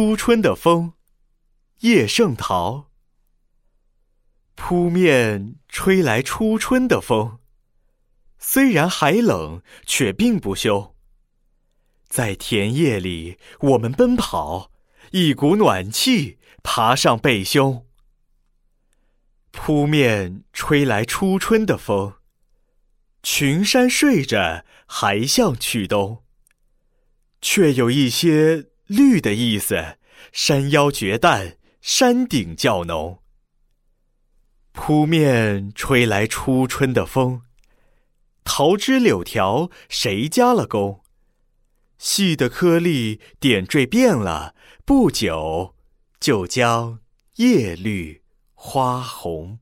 初春的风，叶圣陶。扑面吹来初春的风，虽然还冷，却并不休。在田野里，我们奔跑，一股暖气爬上背胸。扑面吹来初春的风，群山睡着还像去冬，却有一些绿的意思。山腰绝淡，山顶较浓。扑面吹来初春的风，桃枝柳条谁加了工？细的颗粒点缀变了，不久就将叶绿花红。